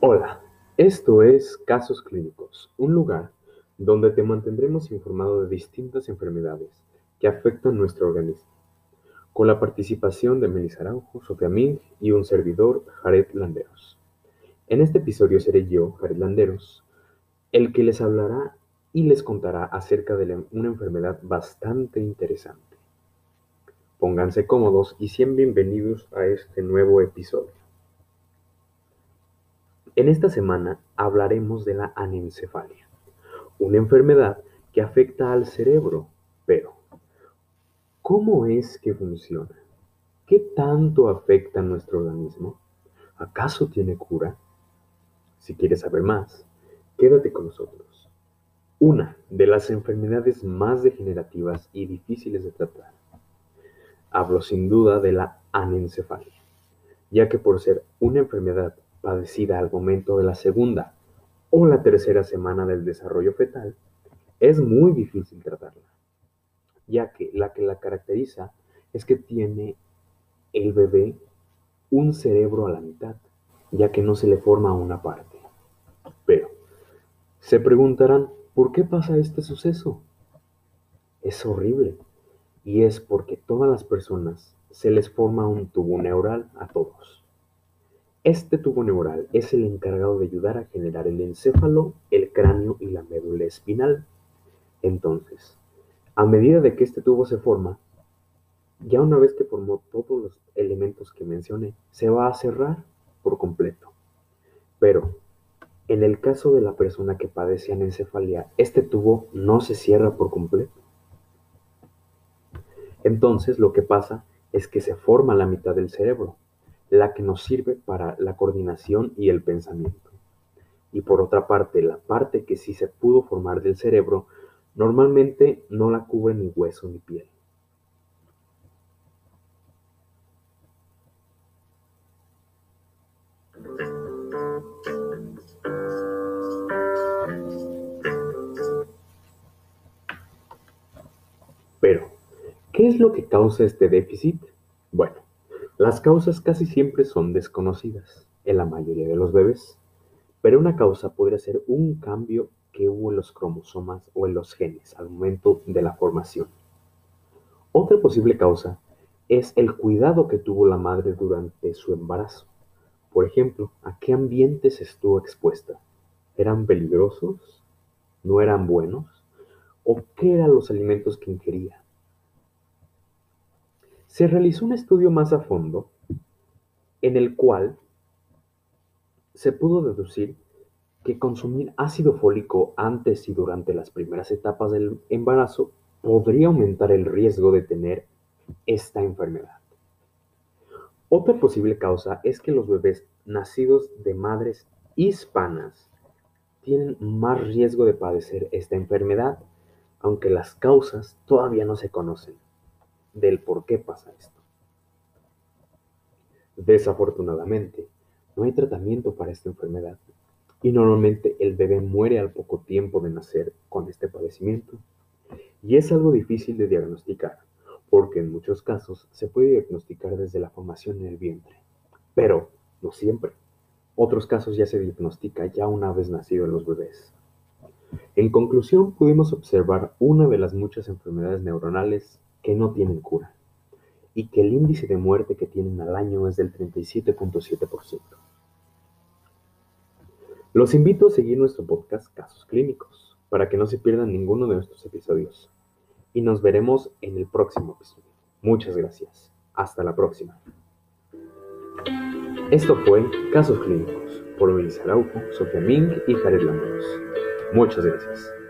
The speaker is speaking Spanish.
Hola, esto es Casos Clínicos, un lugar donde te mantendremos informado de distintas enfermedades que afectan nuestro organismo, con la participación de Melissa Araujo, Sofía Ming y un servidor, Jared Landeros. En este episodio seré yo, Jared Landeros, el que les hablará y les contará acerca de una enfermedad bastante interesante. Pónganse cómodos y sean bienvenidos a este nuevo episodio. En esta semana hablaremos de la anencefalia, una enfermedad que afecta al cerebro, pero ¿cómo es que funciona? ¿Qué tanto afecta a nuestro organismo? ¿Acaso tiene cura? Si quieres saber más, quédate con nosotros. Una de las enfermedades más degenerativas y difíciles de tratar. Hablo sin duda de la anencefalia, ya que por ser una enfermedad padecida al momento de la segunda o la tercera semana del desarrollo fetal, es muy difícil tratarla, ya que la que la caracteriza es que tiene el bebé un cerebro a la mitad, ya que no se le forma una parte. Pero, se preguntarán, ¿por qué pasa este suceso? Es horrible, y es porque todas las personas se les forma un tubo neural a todos. Este tubo neural es el encargado de ayudar a generar el encéfalo, el cráneo y la médula espinal. Entonces, a medida de que este tubo se forma, ya una vez que formó todos los elementos que mencioné, se va a cerrar por completo. Pero, en el caso de la persona que padece anencefalia, este tubo no se cierra por completo. Entonces, lo que pasa es que se forma la mitad del cerebro, la que nos sirve para la coordinación y el pensamiento. Y por otra parte, la parte que sí se pudo formar del cerebro, normalmente no la cubre ni hueso ni piel. ¿Qué es lo que causa este déficit? Bueno, las causas casi siempre son desconocidas en la mayoría de los bebés, pero una causa podría ser un cambio que hubo en los cromosomas o en los genes al momento de la formación. Otra posible causa es el cuidado que tuvo la madre durante su embarazo. Por ejemplo, ¿a qué ambientes estuvo expuesta? ¿Eran peligrosos? ¿No eran buenos? ¿O qué eran los alimentos que ingería? Se realizó un estudio más a fondo en el cual se pudo deducir que consumir ácido fólico antes y durante las primeras etapas del embarazo podría aumentar el riesgo de tener esta enfermedad. Otra posible causa es que los bebés nacidos de madres hispanas tienen más riesgo de padecer esta enfermedad, aunque las causas todavía no se conocen del por qué pasa esto. Desafortunadamente, no hay tratamiento para esta enfermedad y normalmente el bebé muere al poco tiempo de nacer con este padecimiento. Y es algo difícil de diagnosticar, porque en muchos casos se puede diagnosticar desde la formación en el vientre, pero no siempre. Otros casos ya se diagnostica ya una vez nacidos los bebés. En conclusión, pudimos observar una de las muchas enfermedades neuronales que no tienen cura y que el índice de muerte que tienen al año es del 37.7%. Los invito a seguir nuestro podcast Casos Clínicos para que no se pierdan ninguno de nuestros episodios. Y nos veremos en el próximo episodio. Muchas gracias. Hasta la próxima. Esto fue Casos Clínicos por Luis Araujo, Sofía Ming y Jared Lambros. Muchas gracias.